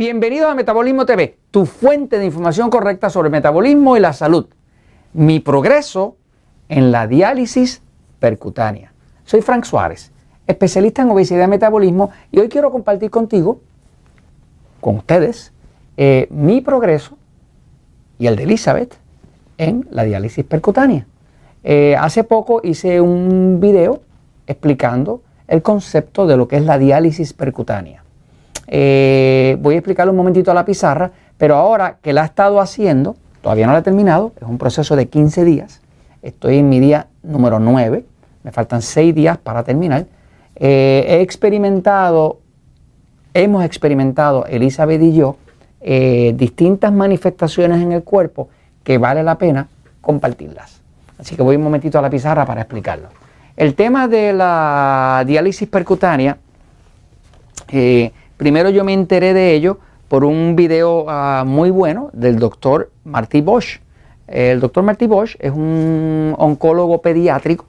Bienvenidos a Metabolismo TV, tu fuente de información correcta sobre metabolismo y la salud. Mi progreso en la diálisis percutánea. Soy Frank Suárez, especialista en obesidad y metabolismo, y hoy quiero compartir contigo, con ustedes, eh, mi progreso y el de Elizabeth en la diálisis percutánea. Eh, hace poco hice un video explicando el concepto de lo que es la diálisis percutánea. Eh, voy a explicarlo un momentito a la pizarra, pero ahora que la he estado haciendo, todavía no la he terminado, es un proceso de 15 días, estoy en mi día número 9, me faltan 6 días para terminar. Eh, he experimentado, hemos experimentado, Elizabeth y yo, eh, distintas manifestaciones en el cuerpo que vale la pena compartirlas. Así que voy un momentito a la pizarra para explicarlo. El tema de la diálisis percutánea, eh, primero yo me enteré de ello por un video ah, muy bueno del doctor Marty Bosch. El doctor Marty Bosch es un oncólogo pediátrico.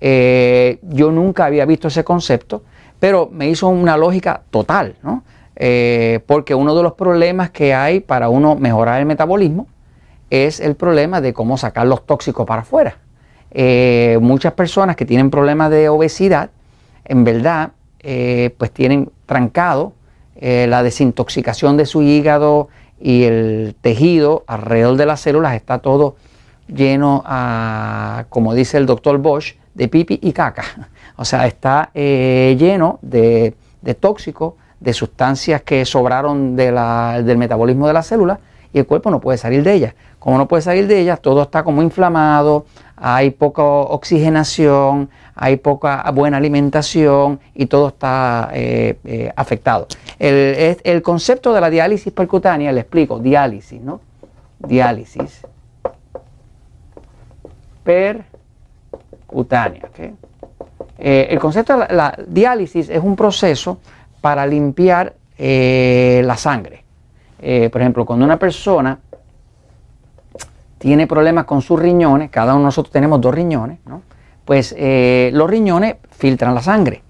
Eh, yo nunca había visto ese concepto, pero me hizo una lógica total, ¿no? Eh, porque uno de los problemas que hay para uno mejorar el metabolismo es el problema de cómo sacar los tóxicos para afuera. Eh, muchas personas que tienen problemas de obesidad, en verdad, pues tienen trancado eh, la desintoxicación de su hígado y el tejido alrededor de las células está todo lleno, como dice el doctor Bosch, de pipi y caca. O sea, está lleno de, tóxicos, de sustancias que sobraron del metabolismo de las células y el cuerpo no puede salir de ellas. Como no puede salir de ellas, todo está como inflamado, hay poca oxigenación, hay poca buena alimentación y todo está eh, eh, afectado. El, concepto de la diálisis percutánea, le explico, diálisis, ¿no? Diálisis percutánea. Eh, el concepto de la, diálisis es un proceso para limpiar la sangre. Por ejemplo, cuando una persona tiene problemas con sus riñones, cada uno de nosotros tenemos dos riñones, ¿no? pues eh, los riñones filtran la sangre.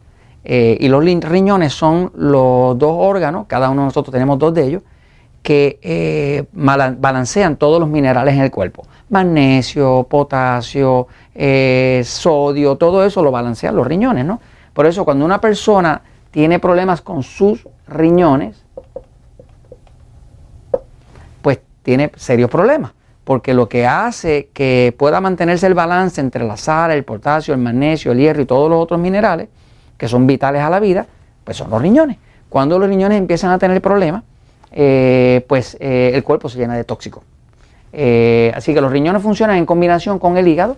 Eh, y los riñones son los dos órganos, cada uno de nosotros tenemos dos de ellos, que eh, balancean todos los minerales en el cuerpo. Magnesio, potasio, sodio, todo eso lo balancean los riñones, ¿no? Por eso cuando una persona tiene problemas con sus riñones, pues tiene serios problemas porque lo que hace que pueda mantenerse el balance entre la sal, el potasio, el magnesio, el hierro y todos los otros minerales que son vitales a la vida, pues son los riñones. Cuando los riñones empiezan a tener problemas, eh, pues eh, el cuerpo se llena de tóxicos. Eh, así que los riñones funcionan en combinación con el hígado.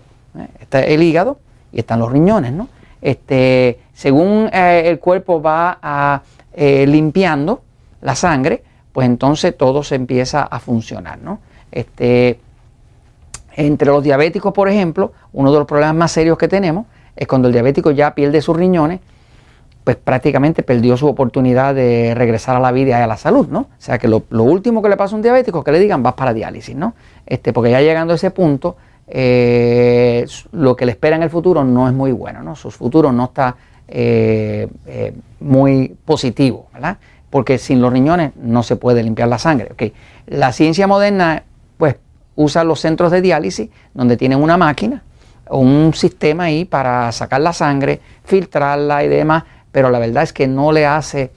Está el hígado y están los riñones, ¿no? Este, según el cuerpo va limpiando la sangre, pues entonces todo se empieza a funcionar, ¿no? Este, entre los diabéticos, por ejemplo, uno de los problemas más serios que tenemos es cuando el diabético ya pierde sus riñones, pues prácticamente perdió su oportunidad de regresar a la vida y a la salud, ¿no? O sea que lo, último que le pasa a un diabético es que le digan vas para diálisis, ¿no? Este, porque ya llegando a ese punto, eh, lo que le espera en el futuro no es muy bueno, ¿no? Su futuro no está eh, eh, muy positivo, ¿verdad? Porque sin los riñones no se puede limpiar la sangre. ¿okay? La ciencia moderna pues usa los centros de diálisis donde tienen una máquina o un sistema ahí para sacar la sangre, filtrarla y demás, pero la verdad es que no le hace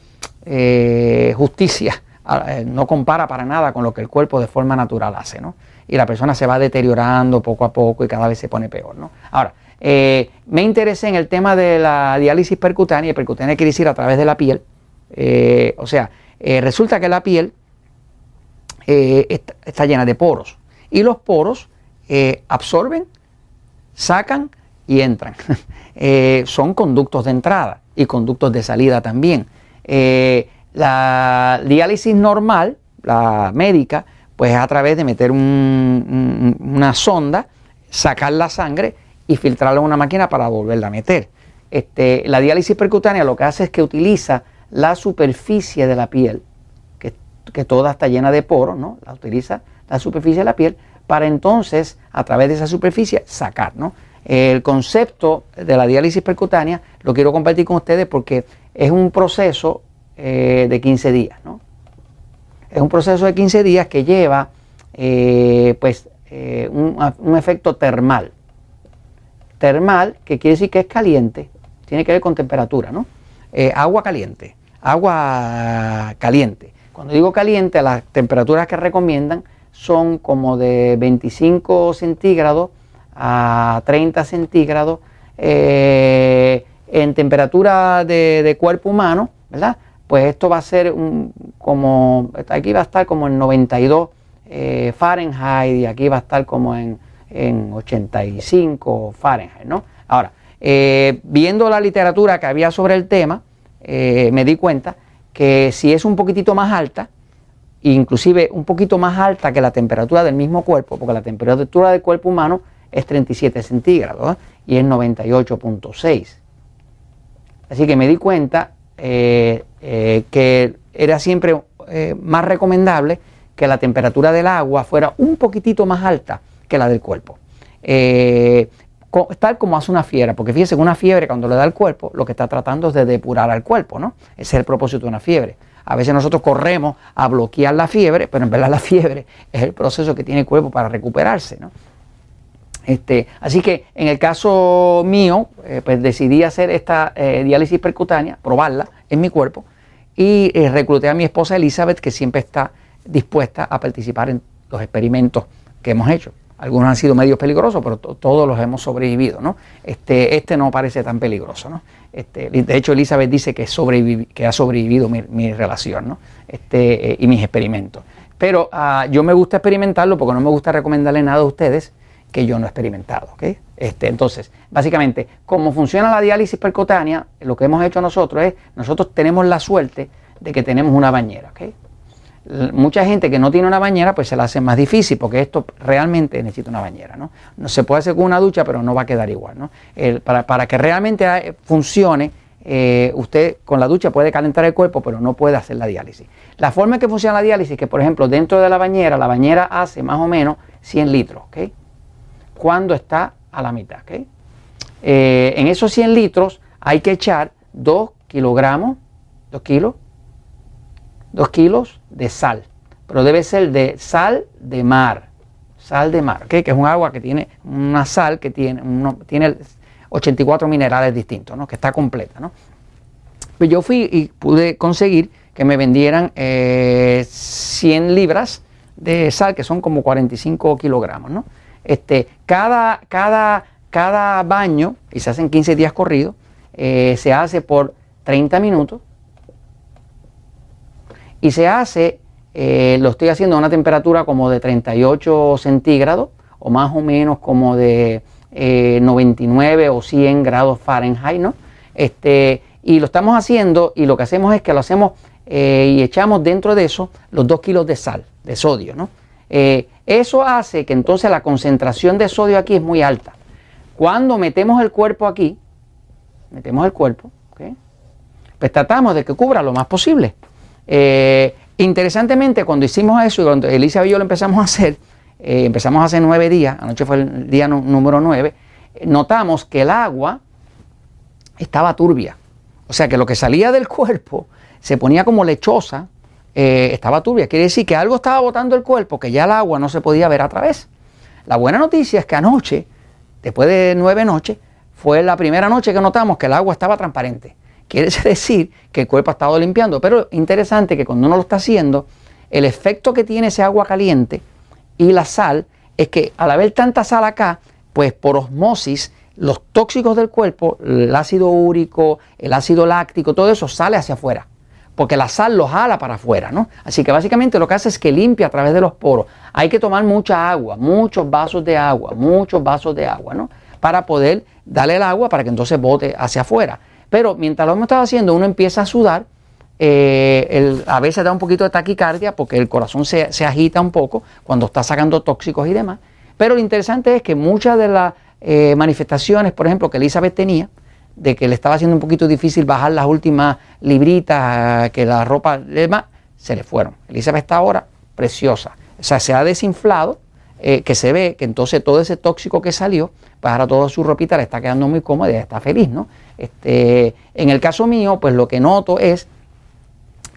eh, justicia, eh, no compara para nada con lo que el cuerpo de forma natural hace, ¿no? Y la persona se va deteriorando poco a poco y cada vez se pone peor, ¿no? Ahora, eh, me interesé en el tema de la diálisis percutánea, y percutánea quiere decir a través de la piel, o sea, resulta que la piel eh, está, llena de poros. Y los poros eh, absorben, sacan y entran. Eh, son conductos de entrada y conductos de salida también. la diálisis normal, la médica, pues es a través de meter una sonda, sacar la sangre y filtrarla en una máquina para volverla a meter. Este, la diálisis percutánea lo que hace es que utiliza la superficie de la piel que toda está llena de poros, ¿no? La utiliza la superficie de la piel para entonces, a través de esa superficie, sacar, ¿no? El concepto de la diálisis percutánea lo quiero compartir con ustedes porque es un proceso eh, de 15 días, ¿no? Es un proceso de 15 días que lleva eh, pues, eh, un, efecto termal. Termal, que quiere decir que es caliente, tiene que ver con temperatura, ¿no? Agua caliente, agua caliente. Cuando digo caliente, las temperaturas que recomiendan son como de 25 centígrados a 30 centígrados en temperatura de, cuerpo humano, ¿verdad? Pues esto va a ser como, aquí va a estar como en 92 eh, Fahrenheit y aquí va a estar como en, 85 Fahrenheit, ¿no? Ahora, eh, viendo la literatura que había sobre el tema, eh, me di cuenta que si es un poquitito más alta, inclusive un poquito más alta que la temperatura del mismo cuerpo, porque la temperatura del cuerpo humano es 37 centígrados y es 98.6. Así que me di cuenta eh, eh, que era siempre eh, más recomendable que la temperatura del agua fuera un poquitito más alta que la del cuerpo. Tal como hace una fiebre, porque fíjese que una fiebre cuando le da al cuerpo, lo que está tratando es de depurar al cuerpo, ¿no? Ese es el propósito de una fiebre. A veces nosotros corremos a bloquear la fiebre, pero en verdad la fiebre es el proceso que tiene el cuerpo para recuperarse, ¿no? Este, así que en el caso mío, eh, pues decidí hacer esta eh, diálisis percutánea, probarla en mi cuerpo y eh, recluté a mi esposa Elizabeth, que siempre está dispuesta a participar en los experimentos que hemos hecho. Algunos han sido medios peligrosos, pero todos los hemos sobrevivido. ¿no? Este, este no parece tan peligroso. ¿no? Este, de hecho, Elizabeth dice que, ha sobrevivido mi, relación ¿no? este, y mis experimentos. Pero uh, yo me gusta experimentarlo porque no me gusta recomendarle nada a ustedes que yo no he experimentado. Este, entonces, básicamente, cómo funciona la diálisis percutánea, lo que hemos hecho nosotros es, nosotros tenemos la suerte de que tenemos una bañera. Mucha gente que no tiene una bañera, pues se la hace más difícil, porque esto realmente necesita una bañera. No, no se puede hacer con una ducha, pero no va a quedar igual. ¿no? para, que realmente funcione, eh, usted con la ducha puede calentar el cuerpo, pero no puede hacer la diálisis. La forma en que funciona la diálisis es que, por ejemplo, dentro de la bañera, la bañera hace más o menos 100 litros. ¿okay? cuando está a la mitad. Eh, en esos 100 litros hay que echar 2 kilogramos, 2 kilos, 2 kilos de sal, pero debe ser de sal de mar, sal de mar, que es un agua que tiene una sal que tiene, tiene 84 minerales distintos, ¿no? que está completa. ¿no? Pues yo fui y pude conseguir que me vendieran 100 eh, libras de sal, que son como 45 kilogramos. ¿no? Este, cada, cada, cada baño, y se hacen 15 días corridos, eh, se hace por 30 minutos y se hace, eh, lo estoy haciendo a una temperatura como de 38 centígrados o más o menos como de 99 eh, o 100 grados Fahrenheit, ¿no? Este, y lo estamos haciendo y lo que hacemos es que lo hacemos y echamos dentro de eso los 2 kilos de sal, de sodio, ¿no? Eh, eso hace que entonces la concentración de sodio aquí es muy alta. Cuando metemos el cuerpo aquí, metemos el cuerpo, pues tratamos de que cubra lo más posible. Eh, interesantemente, cuando hicimos eso cuando Elisa y yo lo empezamos a hacer, eh, empezamos hace nueve días, anoche fue el día número nueve, notamos que el agua estaba turbia. O sea que lo que salía del cuerpo se ponía como lechosa, eh, estaba turbia. Quiere decir que algo estaba botando el cuerpo, que ya el agua no se podía ver a través. La buena noticia es que anoche, después de nueve noches, fue la primera noche que notamos que el agua estaba transparente. Quiere decir que el cuerpo ha estado limpiando. Pero interesante que cuando uno lo está haciendo, el efecto que tiene ese agua caliente y la sal es que al haber tanta sal acá, pues por osmosis, los tóxicos del cuerpo, el ácido úrico, el ácido láctico, todo eso sale hacia afuera porque la sal lo jala para afuera, ¿no? Así que básicamente lo que hace es que limpia a través de los poros. Hay que tomar mucha agua, muchos vasos de agua, muchos vasos de agua, ¿no? Para poder darle el agua para que entonces bote hacia afuera. Pero mientras lo hemos estado haciendo, uno empieza a sudar, eh, a veces da un poquito de taquicardia porque el corazón se, agita un poco cuando está sacando tóxicos y demás. Pero lo interesante es que muchas de las eh, manifestaciones, por ejemplo, que Elizabeth tenía, de que le estaba haciendo un poquito difícil bajar las últimas libritas, que la ropa demás, se le fueron. Elizabeth está ahora preciosa. O sea, se ha desinflado, eh, que se ve que entonces todo ese tóxico que salió, pues ahora toda su ropita le está quedando muy cómoda y está feliz, ¿no? Este, en el caso mío, pues lo que noto es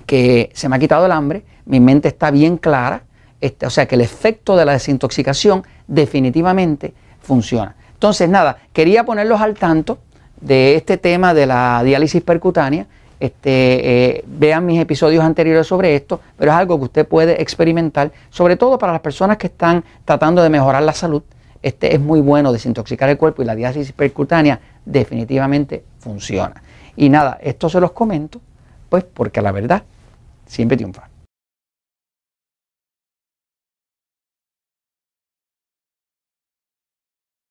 que se me ha quitado el hambre, mi mente está bien clara, este, o sea que el efecto de la desintoxicación definitivamente funciona. Entonces, nada, quería ponerlos al tanto de este tema de la diálisis percutánea. Este, eh, vean mis episodios anteriores sobre esto, pero es algo que usted puede experimentar, sobre todo para las personas que están tratando de mejorar la salud. Este es muy bueno desintoxicar el cuerpo y la diálisis percutánea definitivamente funciona. Y nada, esto se los comento, pues porque la verdad siempre triunfa.